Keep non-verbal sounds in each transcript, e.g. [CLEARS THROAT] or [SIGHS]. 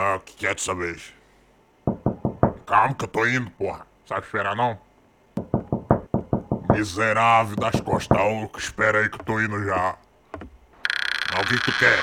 Ah, o que que é dessa vez? Calma que eu tô indo, porra. Sabe esperar não? Miserável das costas oco, espera aí que eu tô indo já. Ah, o que que tu quer?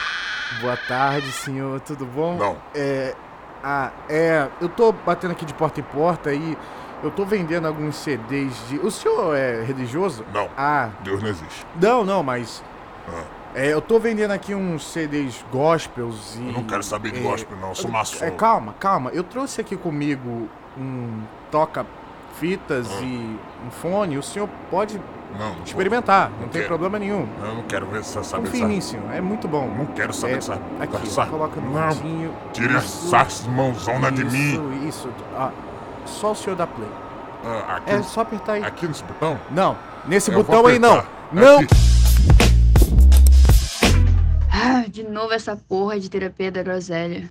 Boa tarde, senhor. Tudo bom? Não. É. Ah, é. Eu tô batendo aqui de porta em porta e eu tô vendendo alguns CDs de. O senhor é religioso? Não. Ah, Deus não existe. não, não, mas. Ah, É, eu tô vendendo aqui uns CDs gospels e. eu não quero saber de é, gospel não, eu sou maçom. É, calma, calma. Eu trouxe aqui comigo um toca-fitas Ah. e um fone. O senhor pode Não, não vou. experimentar, não, Não tem quero. problema nenhum. Eu não quero ver essa saber Confia em mim, senhor. É muito bom. Não quero saber É. Aqui, dessa- coloca no Não, cantinho. Isso, essas mãozona de mim. Isso, isso. Ah, só o senhor dá play. Ah, aqui, É só apertar aí. aqui nesse botão? Não, nesse Eu botão aí não. Não! Aqui. De novo essa porra de terapia da groselha.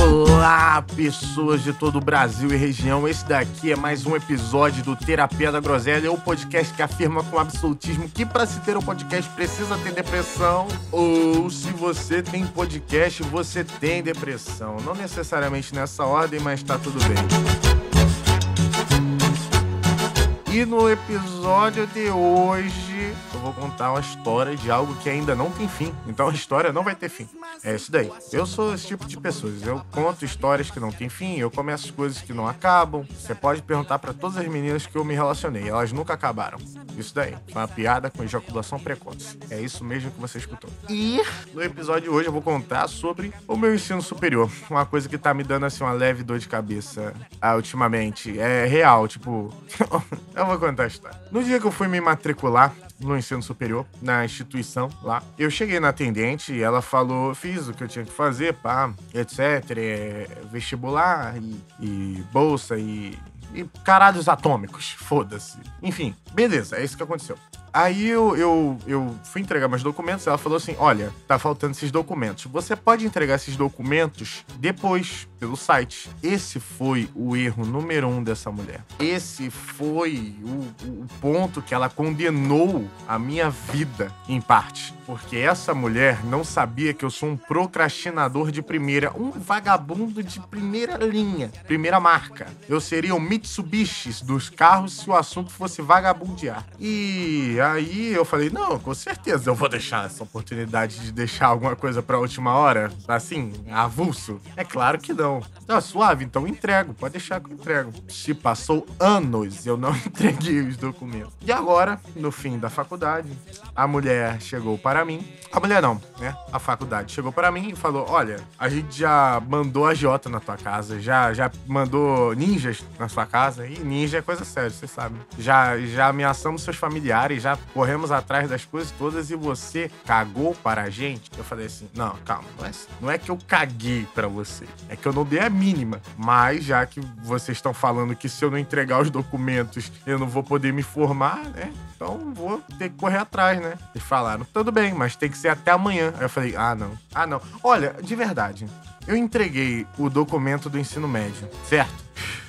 Olá, pessoas de todo o Brasil e região. Esse daqui é mais um episódio do Terapia da Groselha, o podcast que afirma com absolutismo que para se ter um podcast precisa ter depressão, ou se você tem podcast, você tem depressão. Não necessariamente nessa ordem, mas tá tudo bem. E no episódio de hoje eu vou contar uma história de algo que ainda não tem fim. Então a história não vai ter fim. É isso daí. Eu sou esse tipo de pessoas. Eu conto histórias que não tem fim, eu começo coisas que não acabam. Você pode perguntar pra todas as meninas que eu me relacionei, elas nunca acabaram. Isso daí. Foi uma piada com ejaculação precoce. É isso mesmo que você escutou. E no episódio de hoje eu vou contar sobre o meu ensino superior. Uma coisa que tá me dando assim uma leve dor de cabeça ah, ultimamente. É real, tipo. [LAUGHS] eu vou contar a história. No dia que eu fui me matricular no ensino superior, na instituição lá, eu cheguei na atendente e ela falou, fiz o que eu tinha que fazer, pá, etc. é, vestibular e, e bolsa e. E caralhos atômicos, foda-se. Enfim, beleza, é isso que aconteceu. Aí eu, eu, eu fui entregar meus documentos, ela falou assim: olha, tá faltando esses documentos. Você pode entregar esses documentos depois, pelo site. Esse foi o erro número um dessa mulher. Esse foi o, o ponto que ela condenou a minha vida, em parte. Porque essa mulher não sabia que eu sou um procrastinador de primeira, um vagabundo de primeira linha, primeira marca. Eu seria o Mitsubishi dos carros se o assunto fosse vagabundear. E aí eu falei, não, com certeza eu vou deixar essa oportunidade de deixar alguma coisa pra última hora, assim, avulso. É claro que não. Tá suave, então entrego, pode deixar que eu entrego. Se passou anos, eu não [LAUGHS] entreguei os documentos. E agora, no fim da faculdade, a mulher chegou para mim. A mulher não, né? A faculdade chegou para mim e falou: Olha, a gente já mandou a Jota na tua casa, já, já mandou ninjas na sua casa. E ninja é coisa séria, você sabe. Já, já ameaçamos seus familiares, já corremos atrás das coisas todas e você cagou para a gente. Eu falei assim: Não, calma, não é, não é que eu caguei para você, é que eu não dei a mínima. Mas já que vocês estão falando que se eu não entregar os documentos eu não vou poder me formar, né? Então vou ter que correr atrás, né? Eles falaram, tudo bem, mas tem que ser até amanhã. Aí eu falei, ah, não. Ah, não. Olha, de verdade, eu entreguei o documento do ensino médio, certo?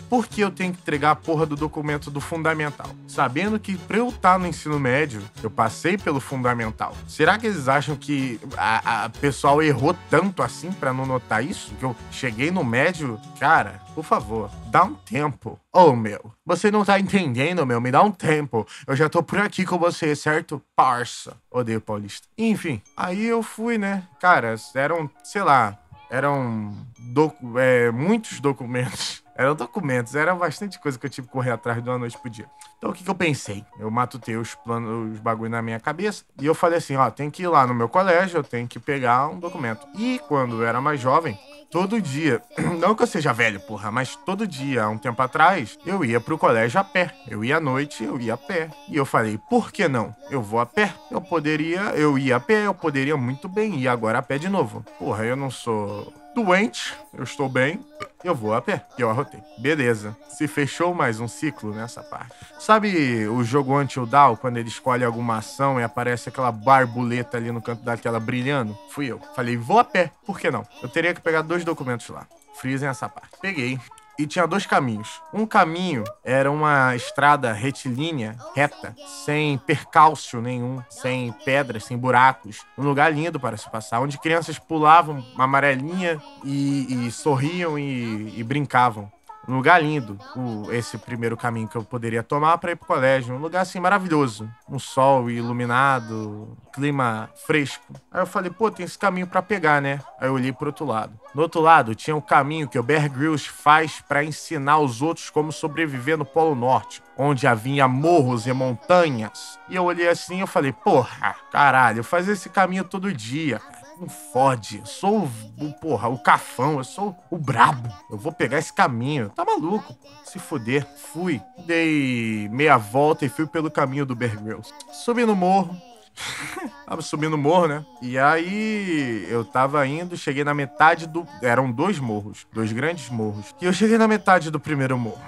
Por que eu tenho que entregar a porra do documento do fundamental? Sabendo que pra eu estar no ensino médio, eu passei pelo fundamental. Será que eles acham que a, a pessoal errou tanto assim pra não notar isso? Que eu cheguei no médio? Cara, por favor, dá um tempo. Ô, meu, você não tá entendendo, meu, me dá um tempo. Eu já tô por aqui com você, certo? Parça. Odeio paulista. Enfim, aí eu fui, né? Cara, eram, sei lá, eram docu- é, muitos documentos. Eram documentos, era bastante coisa que eu tive que correr atrás de uma noite pro dia. Então o que, que eu pensei? Eu matutei os planos, os bagulho na minha cabeça. E eu falei assim: ó, tem que ir lá no meu colégio, eu tenho que pegar um documento. E quando eu era mais jovem, todo dia, [CLEARS THROAT] não que eu seja velho, porra, mas todo dia, há um tempo atrás, eu ia pro colégio a pé. Eu ia à noite, eu ia a pé. E eu falei, por que não? Eu vou a pé. Eu poderia, eu ia a pé, eu poderia muito bem ir agora a pé de novo. Porra, eu não sou doente, eu estou bem, eu vou a pé. E eu arrotei. Beleza. Se fechou mais um ciclo nessa parte. Sabe o jogo Until Dawn, quando ele escolhe alguma ação e aparece aquela barbuleta ali no canto daquela brilhando? Fui eu. Falei, vou a pé. Por que não? Eu teria que pegar dois documentos lá. Frisem essa parte. Peguei. E tinha dois caminhos. Um caminho era uma estrada retilínea, reta, sem percalço nenhum, sem pedras, sem buracos. Um lugar lindo para se passar, onde crianças pulavam uma amarelinha e, e sorriam e, e brincavam. Um lugar lindo, o, esse primeiro caminho que eu poderia tomar para ir pro colégio. Um lugar assim maravilhoso. Um sol iluminado, clima fresco. Aí eu falei, pô, tem esse caminho para pegar, né? Aí eu olhei pro outro lado. No outro lado tinha um caminho que o Bear Grylls faz para ensinar os outros como sobreviver no Polo Norte, onde havia morros e montanhas. E eu olhei assim e falei, porra, caralho, eu fazia esse caminho todo dia não fode. Eu sou o, porra, o cafão, eu sou o brabo. Eu vou pegar esse caminho. Tá maluco? Se fuder. Fui. Dei meia volta e fui pelo caminho do Bear Grylls. Subi no morro. [LAUGHS] tava subindo o morro, né? E aí eu tava indo, cheguei na metade do. Eram dois morros, dois grandes morros. E eu cheguei na metade do primeiro morro.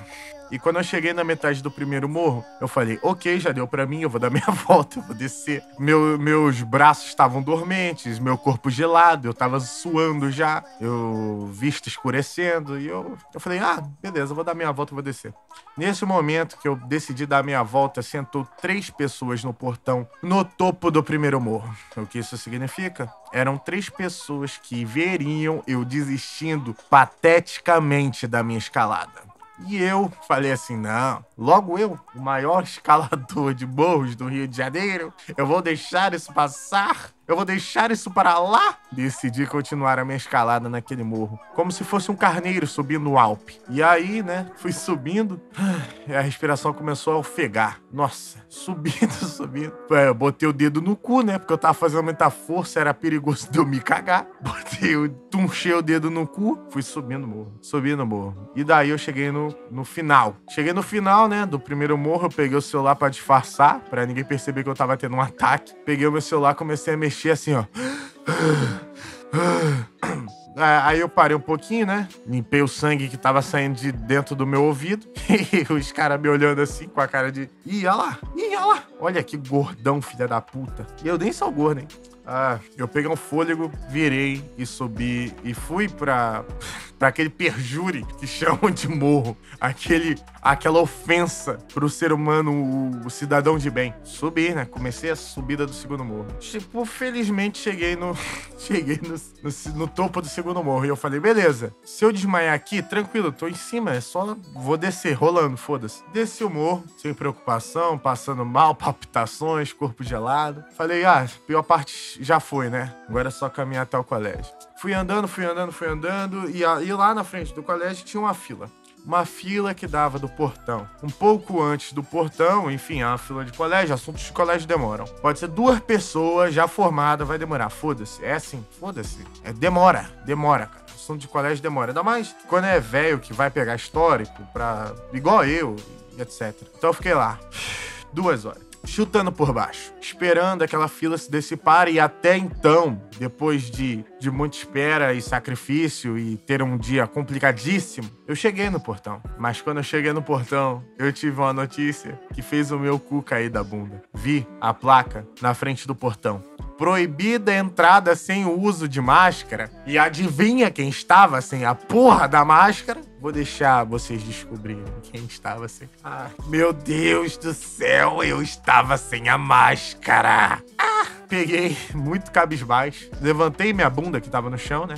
E quando eu cheguei na metade do primeiro morro, eu falei, ok, já deu para mim, eu vou dar minha [LAUGHS] volta, eu vou descer. Meu, meus braços estavam dormentes, meu corpo gelado, eu tava suando já, eu visto escurecendo, e eu, eu falei, ah, beleza, eu vou dar minha volta e vou descer. Nesse momento que eu decidi dar minha volta, sentou três pessoas no portão, no topo do primeiro morro. O que isso significa? Eram três pessoas que veriam eu desistindo pateticamente da minha escalada. E eu falei assim: não, logo eu, o maior [LAUGHS] escalador de morros do Rio de Janeiro, eu vou deixar isso passar. Eu vou deixar isso para lá? Decidi continuar a minha escalada naquele morro, como se fosse um carneiro subindo o Alpe. E aí, né, fui subindo [SIGHS] e a respiração começou a ofegar. Nossa, [LAUGHS] subindo, subindo. É, eu botei o dedo no cu, né, porque eu tava fazendo muita força, era perigoso de eu me cagar. [LAUGHS] Botei, tunchei o dedo no cu, fui subindo o morro, subindo o morro. E daí eu cheguei no, no final. Cheguei no final, né, do primeiro morro, eu peguei o celular para disfarçar, para ninguém perceber que eu tava tendo um ataque. Peguei o meu celular, comecei a mexer mexer assim, ó. Aí eu parei um pouquinho, né? Limpei o sangue que tava saindo de dentro do meu ouvido. [LAUGHS] E os caras me olhando assim com a cara de. Ih, olha lá, ih, olha lá. Olha que gordão, filha da puta. E eu nem sou gordo, hein? Ah, eu peguei um fôlego, virei e subi e fui pra, [LAUGHS] pra aquele perjure que chamam de morro. Aquele, aquela ofensa pro ser humano, o, o, cidadão de bem. Subi, né? Comecei a subida do segundo morro. Tipo, felizmente cheguei no. [LAUGHS] cheguei no, no, no topo do segundo morro. E eu falei, beleza, se eu desmaiar aqui, tranquilo, tô em cima, é só. Vou descer, rolando, foda-se. Desci o morro, sem preocupação, passando mal, [LAUGHS] palpitações, corpo gelado. Falei, ah, pior parte já foi, né? Agora é só caminhar até o colégio. Fui andando, fui andando, fui andando, e, e lá na frente do colégio tinha uma fila uma fila que dava do portão. Um pouco antes do portão, enfim, uma fila de colégio, assuntos de colégio demoram. Pode ser duas pessoas já formadas, vai demorar. Foda-se. É assim, foda-se. É, demora, demora, cara. Assunto de colégio demora. Ainda mais quando é velho que vai pegar histórico pra. igual eu, etc. Então eu fiquei lá. Duas horas chutando por baixo, esperando aquela fila se dissipar e até então, depois de, de muita espera e sacrifício e ter um dia complicadíssimo, eu cheguei no portão. Mas quando eu cheguei no portão, eu tive uma notícia que fez o meu cu cair da bunda. Vi a placa na frente do portão. Proibida a entrada sem o uso de máscara. E adivinha quem estava sem a porra da máscara? Vou deixar vocês descobrirem quem estava sem. Ah, meu Deus do céu, eu estava sem a máscara. Ah, peguei muito cabisbaixo, levantei minha bunda que estava no chão, né?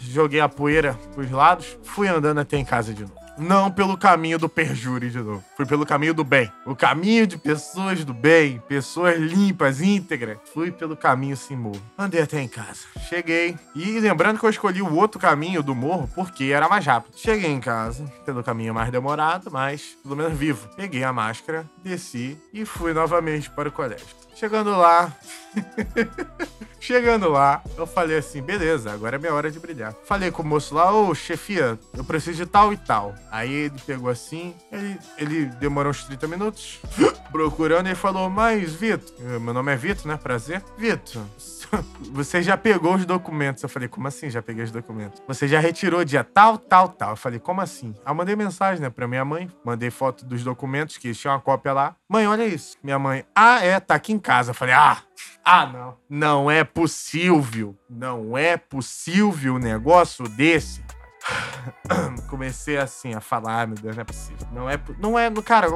Joguei a poeira pros lados, fui andando até em casa de novo não pelo caminho do perjúri de novo. Fui pelo caminho do bem. O caminho de pessoas do bem, pessoas limpas, íntegras. Fui pelo caminho sem morro. Andei até em casa. Cheguei. E lembrando que eu escolhi o outro caminho do morro porque era mais rápido. Cheguei em casa, pelo caminho mais demorado, mas pelo menos vivo. Peguei a máscara, desci e fui novamente para o colégio. Chegando lá. [LAUGHS] Chegando lá, eu falei assim: beleza, agora é minha hora de brilhar. Falei com o moço lá: ô chefia, eu preciso de tal e tal. Aí ele pegou assim, ele, ele demorou uns 30 minutos [GASPS] procurando e falou: mas Vitor, meu nome é Vitor, né? Prazer. Vitor, [LAUGHS] você já pegou os documentos. Eu falei, como assim já peguei os documentos? Você já retirou dia tal, tal, tal. Eu falei, como assim? Aí eu mandei mensagem, né, pra minha mãe. Mandei foto dos documentos, que tinha uma cópia lá. Mãe, olha isso. Minha mãe, ah, é, tá aqui em casa. Eu falei, ah, ah, não. Não é possível. Não é possível um negócio desse. [CLEARS THROAT] Comecei assim a falar, ah, meu Deus, não é possível. Não é, não é, cara,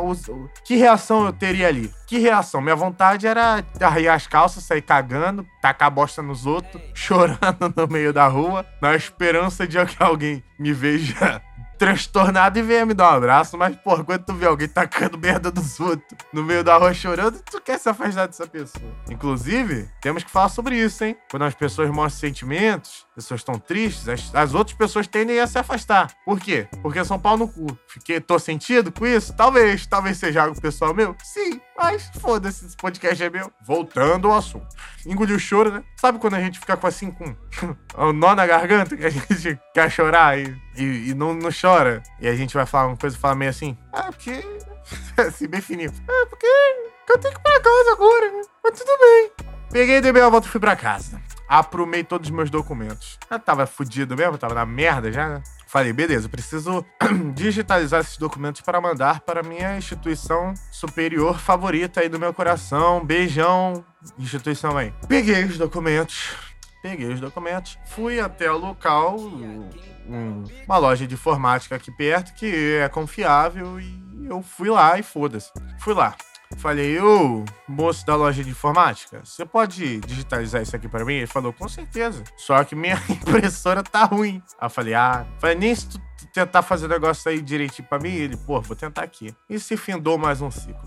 que reação eu teria ali? Que reação? Minha vontade era arriar as calças, sair cagando, tacar bosta nos outros, [LAUGHS] chorando no meio da rua, na esperança de que alguém me veja transtornado e venha me dar um abraço, mas, porra, quando tu vê alguém tacando merda dos outros no meio da rua chorando, tu quer se afastar dessa pessoa. Inclusive, temos que falar sobre isso, hein? Quando as pessoas mostram sentimentos, pessoas estão tristes, as, as, outras pessoas tendem a se afastar. Por quê? Porque são pau no cu. Fiquei, tô sentido com isso? Talvez. Talvez seja algo pessoal meu? Sim. Mas foda-se, esse podcast é meu. Voltando ao assunto. Engoliu o choro, né? Sabe quando a gente fica com assim, com [LAUGHS] um nó na garganta, que a gente [LAUGHS] quer chorar e, e, e não, não chora? E a gente vai falar uma coisa e fala meio assim, ah, porque... [LAUGHS] assim, bem fininho. Ah, porque eu tenho que ir pra casa agora, né? Mas tudo bem. Peguei, dei meia volta e fui pra casa. Aprumei todos os meus documentos. Eu tava fudido mesmo, tava na merda já, né? Falei, beleza, preciso [CLEARS THROAT] digitalizar esses documentos para mandar para minha instituição superior favorita aí do meu coração. Beijão, instituição aí. Peguei os documentos, peguei os documentos, fui até o local, um, uma loja de informática aqui perto que é confiável e eu fui lá e foda-se. Fui lá. Falei, ô, moço da loja de informática, você pode digitalizar isso aqui para mim? Ele falou, com certeza. Só que minha [LAUGHS] impressora tá ruim. Aí eu falei, ah, falei, nem se tu tentar fazer o negócio aí direitinho pra mim. Ele, pô, vou tentar aqui. E se findou mais um ciclo.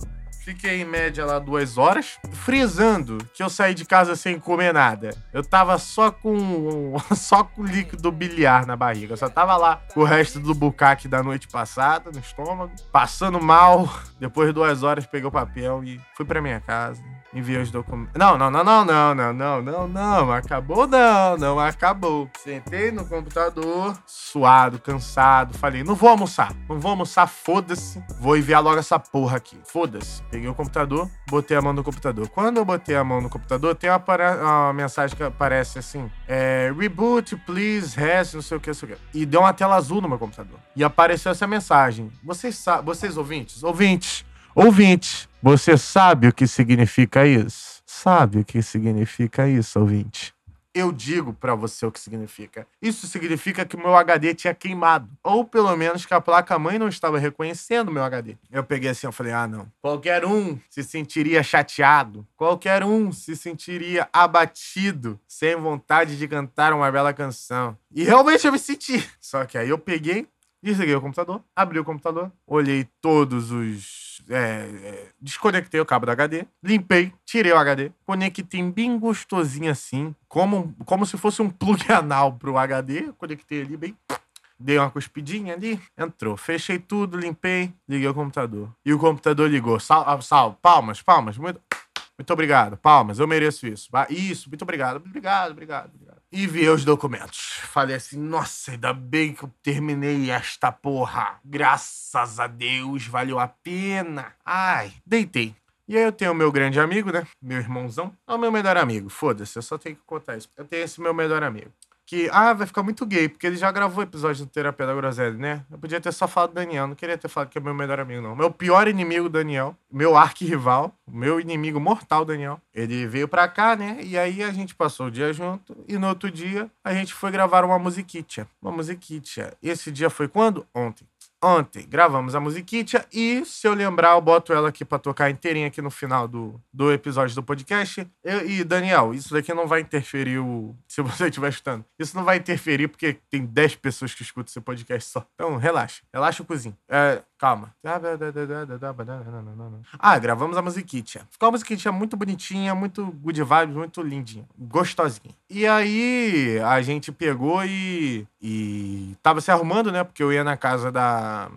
Fiquei em média lá duas horas, frisando que eu saí de casa sem comer nada. Eu tava só com [LAUGHS] só com líquido biliar na barriga. Eu só tava lá o resto do bucaque da noite passada no estômago, passando mal. Depois de duas horas peguei o papel e fui para minha casa. Enviei os documentos. Não, não, não, não, não, não, não, não, não. Acabou não, não acabou. Sentei no computador, suado, cansado. Falei, não vou almoçar. Não vou almoçar, foda-se. Vou enviar logo essa porra aqui. Foda-se. Peguei o computador, botei a mão no computador. Quando eu botei a mão no computador, tem uma, uma mensagem que aparece assim: é, Reboot, please, rest, não sei o que, não sei o que. E deu uma tela azul no meu computador. E apareceu essa mensagem. Vocês, vocês ouvintes? Ouvintes, ouvintes, você sabe o que significa isso? Sabe o que significa isso, ouvinte? eu digo para você o que significa. Isso significa que o meu HD tinha queimado. Ou pelo menos que a placa-mãe não estava reconhecendo o meu HD. Eu peguei assim, eu falei, ah, não. Qualquer um se sentiria chateado. Qualquer um se sentiria abatido, sem vontade de cantar uma bela canção. E realmente eu me senti. Só que aí eu peguei, desliguei o computador, abri o computador, olhei todos os é, é, desconectei o cabo do HD, limpei, tirei o HD, conectei bem gostosinho assim, como, como se fosse um plug [LAUGHS] anal pro HD, conectei ali bem. Dei uma cuspidinha ali, entrou. Fechei tudo, limpei, liguei o computador. E o computador ligou. Sal, ah, sal palmas, palmas. Muito, muito obrigado, palmas, eu mereço isso. Isso, muito obrigado, obrigado, obrigado. obrigado e vi os documentos. Falei assim, nossa, ainda bem que eu terminei esta porra. Graças a Deus, valeu a pena. Ai, deitei. E aí eu tenho o meu grande amigo, né? Meu irmãozão. É o meu melhor amigo. Foda-se, eu só tenho que contar isso. Eu tenho esse meu melhor amigo que, ah, vai ficar muito gay, porque ele já gravou episódio do Terapia da Groselha, né? Eu podia ter só falado do Daniel, não queria ter falado que é meu melhor amigo, não. Meu pior inimigo, Daniel, meu arqui-rival, meu inimigo mortal, Daniel, ele veio pra cá, né? E aí a gente passou o dia junto, e no outro dia a gente foi gravar uma musiquitia. Uma musiquitia. Esse dia foi quando? Ontem ontem gravamos a musiquitia e, se eu lembrar, eu boto ela aqui pra tocar inteirinha aqui no final do, do episódio do podcast. Eu, e, Daniel, isso daqui não vai interferir o. [LAUGHS] Se você estiver escutando. Isso não vai interferir porque tem 10 pessoas que escutam esse podcast só. Então, relaxa. Relaxa o cozinho. É, calma. Ah, gravamos a musiquitia. Ficou uma musiquitia muito bonitinha, muito good vibes, muito lindinha. Gostosinha. E aí, a gente pegou e. E tava se arrumando, né? Porque eu ia na casa da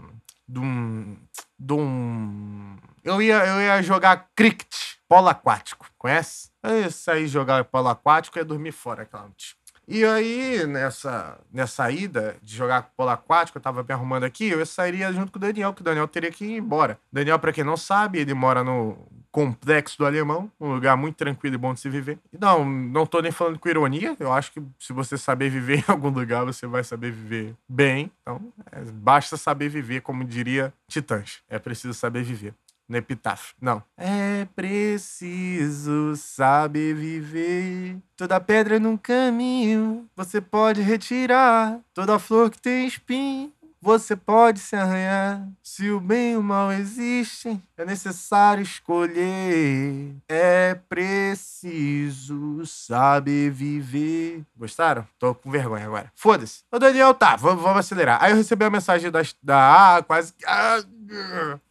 de um. De um. Eu ia, eu ia jogar cricket, polo aquático. Conhece? Eu ia sair jogar polo aquático e ia dormir fora aquela noite. E aí, nessa, nessa ida de jogar polo aquático, eu tava me arrumando aqui, eu sairia junto com o Daniel, que o Daniel teria que ir embora. Daniel, para quem não sabe, ele mora no Complexo do Alemão, um lugar muito tranquilo e bom de se viver. Não, não tô nem falando com ironia, eu acho que se você saber viver [LAUGHS] em algum lugar, você vai saber viver bem. Então, é, basta saber viver, como diria Titãs. É preciso saber viver. No epitáfio. Não. É preciso saber viver. Toda pedra num caminho você pode retirar. Toda flor que tem espinho você pode se arranhar. Se o bem e o mal existem, é necessário escolher. É preciso saber viver. Gostaram? Tô com vergonha agora. Foda-se. Ô, Daniel, tá, vamos, acelerar. Aí eu recebi a mensagem da. da ah, quase. Ah,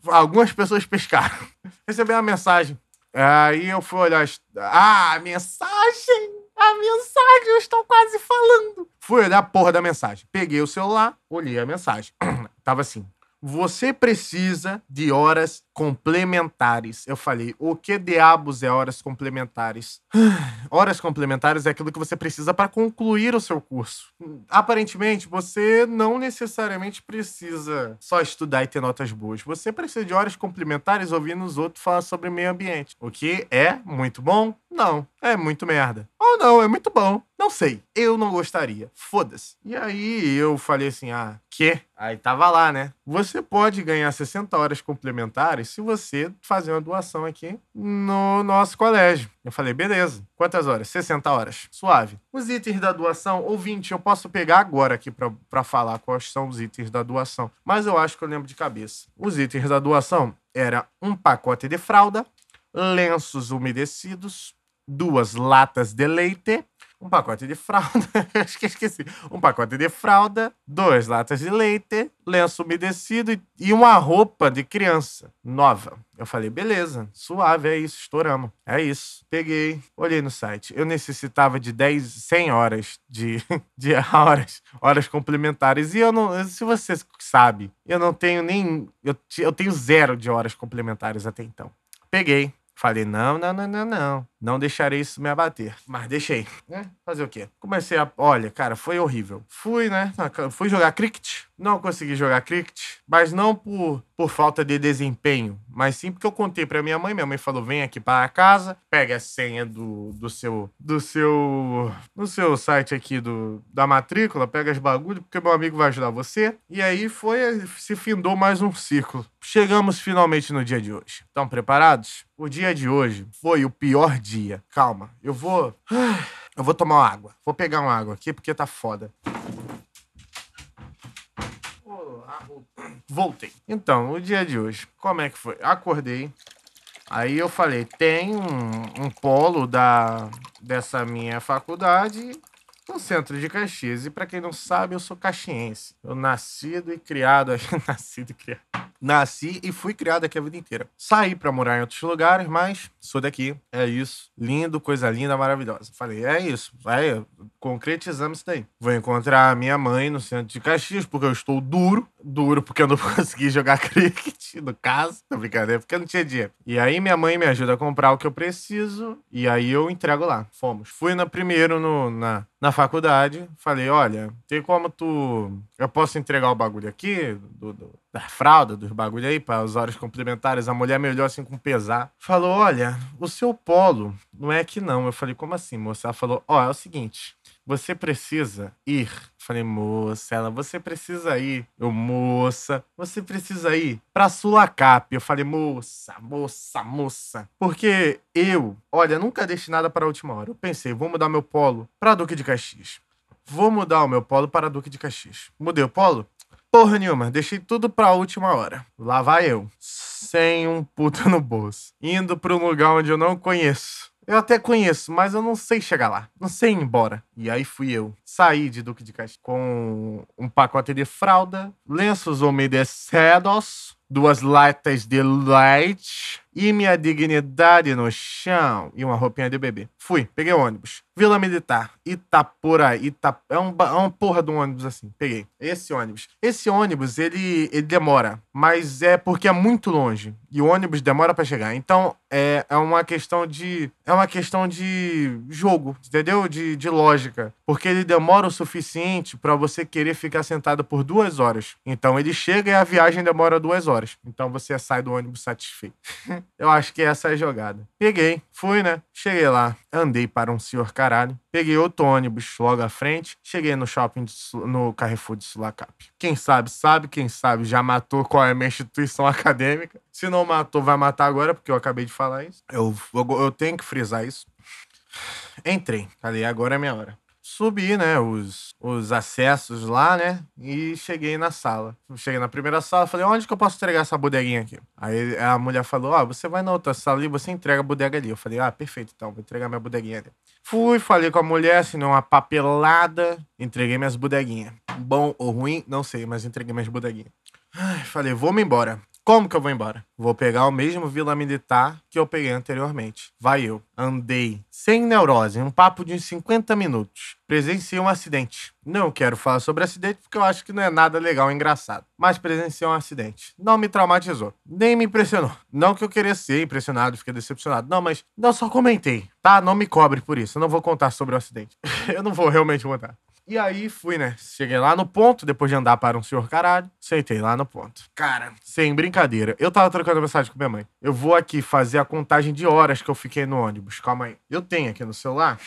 algumas pessoas pescaram. [LAUGHS] Recebi uma mensagem. Aí eu fui olhar. Ah, a mensagem! A mensagem, eu estou quase falando. Fui olhar a porra da mensagem. Peguei o celular, olhei a mensagem. [CLEARS THROAT] Tava assim: você precisa de horas complementares. Eu falei, o que diabos é horas complementares? [SIGHS] horas complementares é aquilo que você precisa para concluir o seu curso. Aparentemente, você não necessariamente precisa só estudar e ter notas boas. Você precisa de horas complementares ouvindo os outros falar sobre meio ambiente. O que é muito bom? Não, é muito merda. Ou não, é muito bom. Não sei. Eu não gostaria. Foda-se. E aí eu falei assim: ah, que? Aí tava lá, né? Você pode ganhar 60 horas complementares se você fazer uma doação aqui no nosso colégio. Eu falei, beleza. Quantas horas? 60 horas. Suave. Os itens da doação, ou 20, eu posso pegar agora aqui para falar quais são os itens da doação. Mas eu acho que eu lembro de cabeça. Os itens da doação era um pacote de fralda, lenços umedecidos, duas latas de leite, um pacote de fralda, [LAUGHS] acho que esqueci, um pacote de fralda, duas latas de leite, lenço umedecido e uma roupa de criança nova. Eu falei, beleza, suave, é isso, estouramos. É isso. Peguei, olhei no site. Eu necessitava de 10, 100 horas de, [LAUGHS] de horas, horas complementares. E eu não, se você sabe, eu não tenho nem, eu, eu tenho zero de horas complementares até então. Peguei, Falei, não, não, não, não, não. Não deixarei isso me abater. Mas deixei. Né? Fazer o quê? Comecei a. Olha, cara, foi horrível. Fui, né? Fui jogar cricket. Não consegui jogar cricket. Mas não por, por falta de desempenho. Mas sim porque eu contei pra minha mãe. Minha mãe falou: vem aqui para casa, pega a senha do, do seu. Do seu. No seu site aqui do, da matrícula, pega as bagulhos, porque meu amigo vai ajudar você. E aí foi. Se findou mais um ciclo. Chegamos finalmente no dia de hoje. Estão preparados? O dia de hoje foi o pior dia. Calma, eu vou. [SIGHS] Eu vou tomar uma água. Vou pegar uma água aqui porque tá foda. Voltei. Então, o dia de hoje, como é que foi? Acordei. Aí eu falei, tem um, um polo da, dessa minha faculdade no centro de Caxias. E para quem não sabe, eu sou caxiense. Eu nascido e criado, [LAUGHS] nascido e criado. Nasci e fui criado aqui a vida inteira. Saí para morar em outros lugares, mas sou daqui. É isso. Lindo, coisa linda, maravilhosa. Falei, é isso. Vai, concretizamos isso daí. Vou encontrar a minha mãe no centro de Caxias, porque eu estou duro. Duro porque eu não [LAUGHS] consegui jogar cricket, no caso. Não brincadeira, porque eu não tinha dinheiro. E aí minha mãe me ajuda a comprar o que eu preciso. E aí eu entrego lá. Fomos. Fui na, primeiro no, na, na faculdade. Falei, olha, tem como tu. Eu posso entregar o bagulho aqui, do, do da fralda, dos bagulho aí, para as horas complementares. A mulher me olhou assim com pesar. Falou: Olha, o seu polo não é aqui não. Eu falei: Como assim, moça? Ela falou: Ó, oh, é o seguinte. Você precisa ir. Falei, moça, ela, você precisa ir. Eu, moça, você precisa ir pra Sulacap. Eu falei, moça, moça, moça. Porque eu, olha, nunca deixei nada para a última hora. Eu pensei, vou mudar meu polo pra Duque de Caxias. Vou mudar o meu polo para Duque de Caxias. Mudei o polo? Porra nenhuma, deixei tudo pra última hora. Lá vai eu, sem um puto no bolso, indo pra um lugar onde eu não conheço. Eu até conheço, mas eu não sei chegar lá. Não sei ir embora. E aí fui eu. Saí de Duque de Caxias com um pacote de fralda, lenços umedecidos, duas latas de leite e minha dignidade no chão e uma roupinha de bebê. Fui, peguei o ônibus. Vila Militar, Itapura, Itap... é, um, é uma porra de um ônibus assim. Peguei. Esse ônibus. Esse ônibus, ele, ele demora, mas é porque é muito longe. E o ônibus demora para chegar. Então, é, é uma questão de. É uma questão de jogo, entendeu? De, de lógica. Porque ele demora o suficiente para você querer ficar sentado por duas horas. Então ele chega e a viagem demora duas horas. Então você sai do ônibus satisfeito. [LAUGHS] Eu acho que essa é a jogada. Peguei, fui, né? Cheguei lá, andei para um senhor caralho, peguei outro ônibus logo à frente, cheguei no shopping, no Carrefour de Sulacap. Quem sabe, sabe, quem sabe já matou qual é a minha instituição [LAUGHS] acadêmica. Se não matou, vai matar agora, porque eu acabei de falar isso. Eu, eu, eu tenho que frisar isso. Entrei, falei, agora é minha hora. Subi, né, os, os acessos lá, né, e cheguei na sala. Cheguei na primeira sala, falei, onde que eu posso entregar essa bodeguinha aqui? Aí a mulher falou, ó, você vai na outra sala ali, você entrega a bodega ali. Eu falei, ah, perfeito, então, vou entregar minha bodeguinha ali. Fui, falei com a mulher, assinei uma papelada, entreguei minhas bodeguinhas. Bom ou ruim, não sei, mas entreguei minhas bodeguinhas. Ai, falei, vou-me embora. Como que eu vou embora? Vou pegar o mesmo Vila Militar que eu peguei anteriormente. Vai eu. Andei sem neurose, um papo de uns 50 minutos. Presenciei um acidente. Não quero falar sobre acidente porque eu acho que não é nada legal e engraçado. Mas presenciei um acidente. Não me traumatizou. Nem me impressionou. Não que eu queria ser impressionado, fiquei decepcionado. Não, mas não só comentei, tá? Não me cobre por isso. Eu não vou contar sobre o acidente. [LAUGHS] eu não vou realmente contar. E aí fui, né? Cheguei lá no ponto, depois de andar para um senhor caralho, sentei lá no ponto. Cara, sem brincadeira, eu tava trocando mensagem com minha mãe. Eu vou aqui fazer a contagem de horas que eu fiquei no ônibus. Calma aí. Eu tenho aqui no celular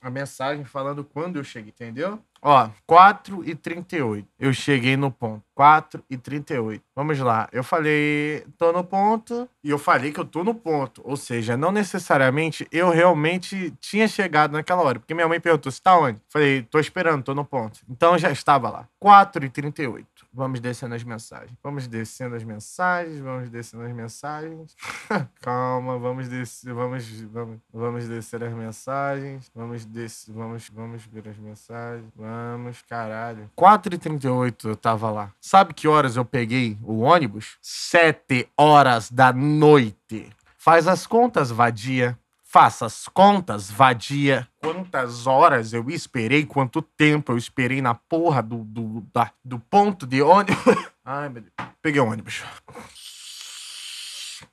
a mensagem falando quando eu cheguei, entendeu? Ó, 4 e 38. Eu cheguei no ponto. 4 e 38. Vamos lá. Eu falei, tô no ponto. E eu falei que eu tô no ponto. Ou seja, não necessariamente eu realmente tinha chegado naquela hora. Porque minha mãe perguntou, você tá onde? Falei, tô esperando, tô no ponto. Então eu já estava lá. 4 e 38. Vamos descendo as mensagens. Vamos descendo as mensagens. Vamos descendo as mensagens. [LAUGHS] Calma, vamos descer. Vamos, vamos, vamos descer as mensagens. Vamos descer. Vamos, vamos ver as mensagens. Vamos, caralho. 4h38 eu tava lá. Sabe que horas eu peguei o ônibus? 7 horas da noite. Faz as contas, vadia. Faça as contas, vadia. Quantas horas eu esperei, quanto tempo eu esperei na porra do, do, da- do ponto de ônibus. [LAUGHS] Ai, meu Deus. Peguei o ônibus.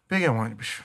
Peguei o ônibus.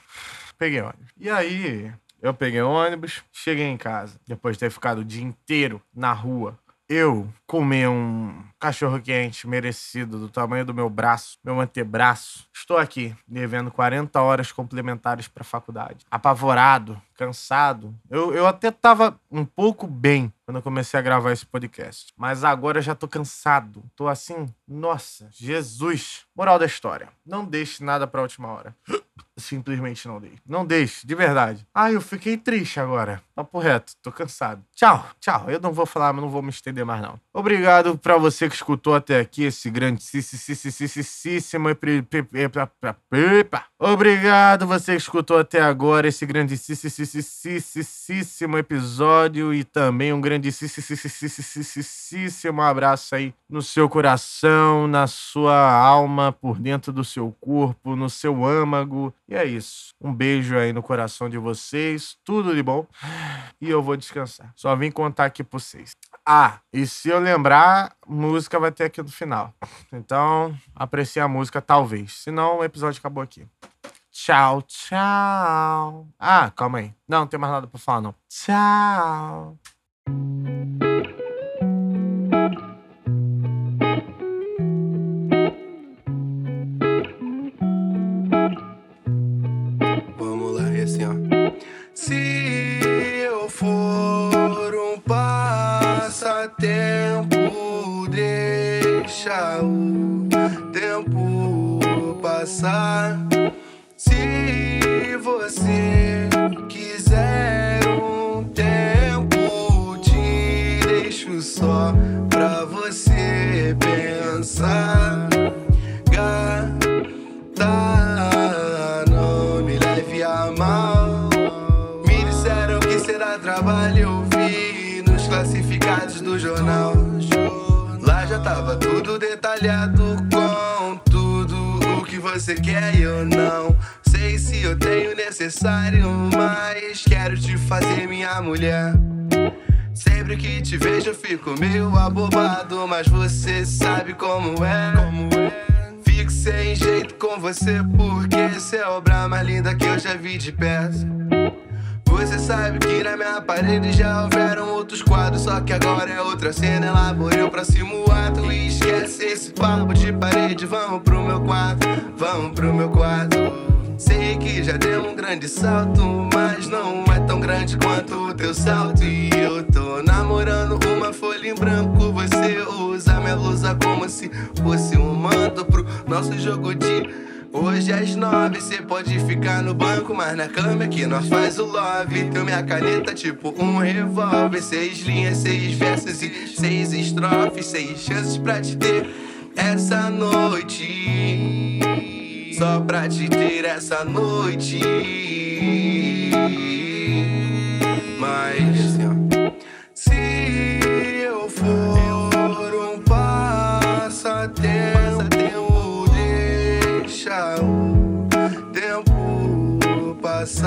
Peguei o ônibus. E aí, eu peguei o ônibus, cheguei em casa, depois de ter ficado o dia inteiro na rua. Eu comi um cachorro quente merecido do tamanho do meu braço, meu antebraço. Estou aqui, devendo 40 horas complementares para a faculdade. Apavorado, cansado. Eu, eu até tava um pouco bem quando eu comecei a gravar esse podcast. Mas agora eu já tô cansado. Tô assim, nossa, Jesus. Moral da história: não deixe nada pra última hora. [GASPS] Simplesmente não deixe. Não deixe, de verdade. Ai, eu fiquei triste agora. Papo reto, tô cansado. Tchau, tchau. Eu não vou falar, mas não vou me estender mais, não. Obrigado pra você que escutou até aqui esse grande grandíssimo Obrigado você que escutou até agora esse grandíssimo episódio e também um grandíssimo abraço aí no seu coração, na sua alma, por dentro do seu corpo, no seu âmago. E é isso. Um beijo aí no coração de vocês. Tudo de bom. E eu vou descansar. Só vim contar aqui pra vocês. Ah, e se eu lembrar, música vai ter aqui no final. Então, aprecie a música, talvez. Senão, o episódio acabou aqui. Tchau, tchau. Ah, calma aí. Não, não tem mais nada pra falar, não. Tchau. Você quer e eu não. Sei se eu tenho necessário, mas quero te fazer minha mulher. Sempre que te vejo eu fico meio abobado, mas você sabe como é. Como é. Fico sem jeito com você porque você é a obra mais linda que eu já vi de perto. Você sabe que na minha parede já houveram outros quadros, só que agora é outra cena. Elaborei o próximo ato e esquece esse papo de parede. Vamos pro meu quarto, vamos pro meu quarto. Sei que já deu um grande salto, mas não é tão grande quanto o teu salto. E eu tô namorando uma folha em branco. Você usa minha blusa como se fosse um manto pro nosso jogo de. Hoje às nove, cê pode ficar no banco, mas na cama é que nós faz o love. Teu minha caneta tipo um revólver. Seis linhas, seis versos e seis estrofes. Seis chances pra te ter essa noite. Só pra te ter essa noite. Mas Se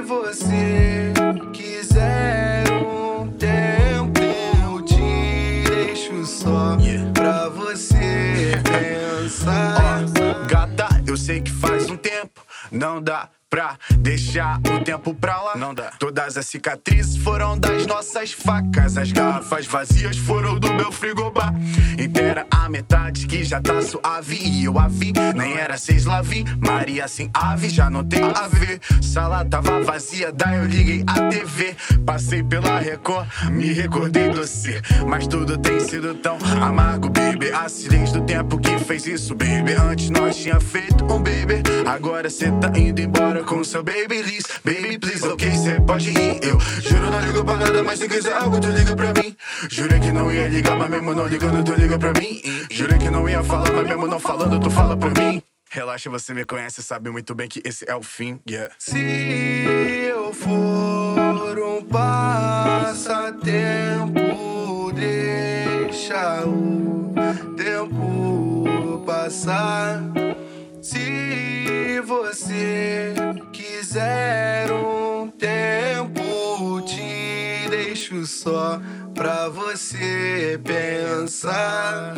você quiser um tempo, eu te deixo só pra você pensar. Gata, eu sei que faz um tempo, não dá pra deixar o tempo pra lá. Não dá. Todas as cicatrizes foram das nossas facas, as garrafas vazias foram do meu frigobar. Inteira a metade que já tá suave e eu a vi. Nem era seis lá vi, Maria sem ave, já não tem a ver. Sala tava vazia, daí eu liguei a TV. Passei pela Record, me recordei do ser. Mas tudo tem sido tão amargo, baby. Acidente do tempo que fez isso, baby. Antes nós tinha feito um baby. Agora cê tá indo embora com seu baby Liz. Baby, please, ok, cê pode ir. Eu juro, não ligo pra nada, mas se quiser algo, tu liga pra mim. Jurei que não ia ligar, mas mesmo não ligando, tu liga pra mim. Jurei que não ia falar, mas mesmo não falando, tu fala pra mim. Relaxa, você me conhece, sabe muito bem que esse é o fim, yeah. Se eu for um passatempo, deixa o tempo passar. Se você quiser um tempo, te deixo só pra você pensar.